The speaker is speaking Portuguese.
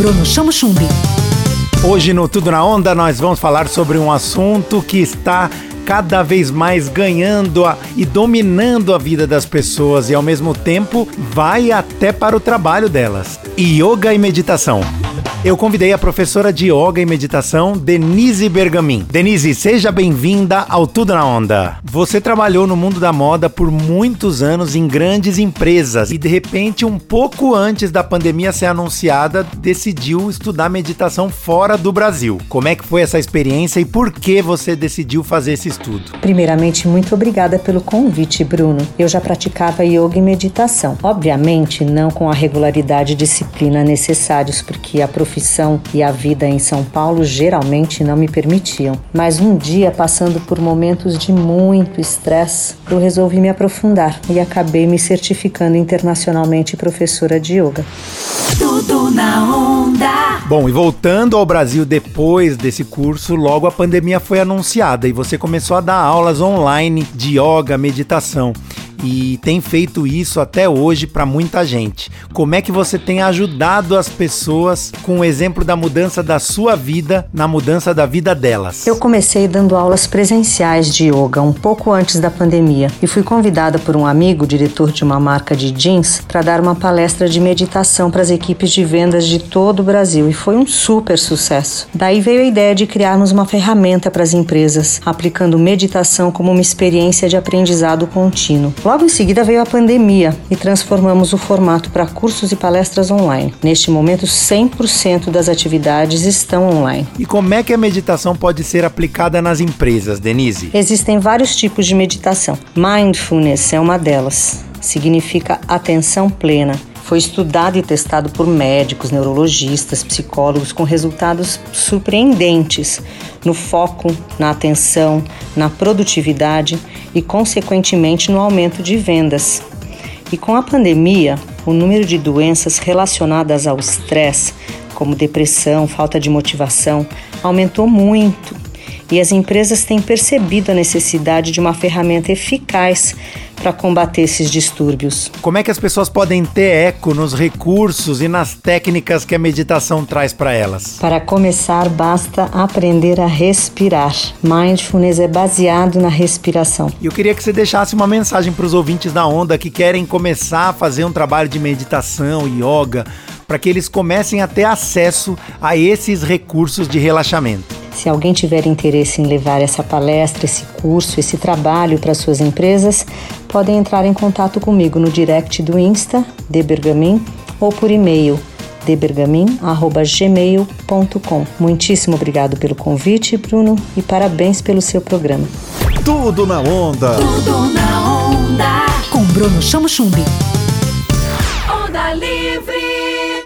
Bruno Chamo Chumbi. Hoje no Tudo na Onda nós vamos falar sobre um assunto que está cada vez mais ganhando a, e dominando a vida das pessoas e ao mesmo tempo vai até para o trabalho delas. Yoga e meditação. Eu convidei a professora de yoga e meditação, Denise Bergamin. Denise, seja bem-vinda ao Tudo na Onda. Você trabalhou no mundo da moda por muitos anos em grandes empresas e de repente, um pouco antes da pandemia ser anunciada, decidiu estudar meditação fora do Brasil. Como é que foi essa experiência e por que você decidiu fazer esse estudo? Primeiramente, muito obrigada pelo convite, Bruno. Eu já praticava yoga e meditação. Obviamente, não com a regularidade e disciplina necessários, porque a profissão e a vida em São Paulo geralmente não me permitiam. Mas um dia, passando por momentos de muito estresse, eu resolvi me aprofundar e acabei me certificando internacionalmente professora de yoga. Tudo na onda. Bom, e voltando ao Brasil depois desse curso, logo a pandemia foi anunciada e você começou a dar aulas online de yoga, meditação e tem feito isso até hoje para muita gente. Como é que você tem ajudado as pessoas com o exemplo da mudança da sua vida na mudança da vida delas? Eu comecei dando aulas presenciais de yoga um pouco antes da pandemia e fui convidada por um amigo, diretor de uma marca de jeans, para dar uma palestra de meditação para as equipes de vendas de todo o Brasil e foi um super sucesso. Daí veio a ideia de criarmos uma ferramenta para as empresas, aplicando meditação como uma experiência de aprendizado contínuo. Logo em seguida veio a pandemia e transformamos o formato para cursos e palestras online. Neste momento, 100% das atividades estão online. E como é que a meditação pode ser aplicada nas empresas, Denise? Existem vários tipos de meditação. Mindfulness é uma delas. Significa atenção plena foi estudado e testado por médicos, neurologistas, psicólogos com resultados surpreendentes no foco, na atenção, na produtividade e, consequentemente, no aumento de vendas. E com a pandemia, o número de doenças relacionadas ao estresse, como depressão, falta de motivação, aumentou muito. E as empresas têm percebido a necessidade de uma ferramenta eficaz para combater esses distúrbios. Como é que as pessoas podem ter eco nos recursos e nas técnicas que a meditação traz para elas? Para começar, basta aprender a respirar. Mindfulness é baseado na respiração. E eu queria que você deixasse uma mensagem para os ouvintes da Onda que querem começar a fazer um trabalho de meditação, yoga, para que eles comecem a ter acesso a esses recursos de relaxamento. Se alguém tiver interesse em levar essa palestra, esse curso, esse trabalho para suas empresas, podem entrar em contato comigo no direct do Insta, de Bergamin, ou por e-mail debergamin@gmail.com. Muitíssimo obrigado pelo convite, Bruno, e parabéns pelo seu programa. Tudo na onda. Tudo na onda. Com Bruno Chamo Chumbi. Onda Livre.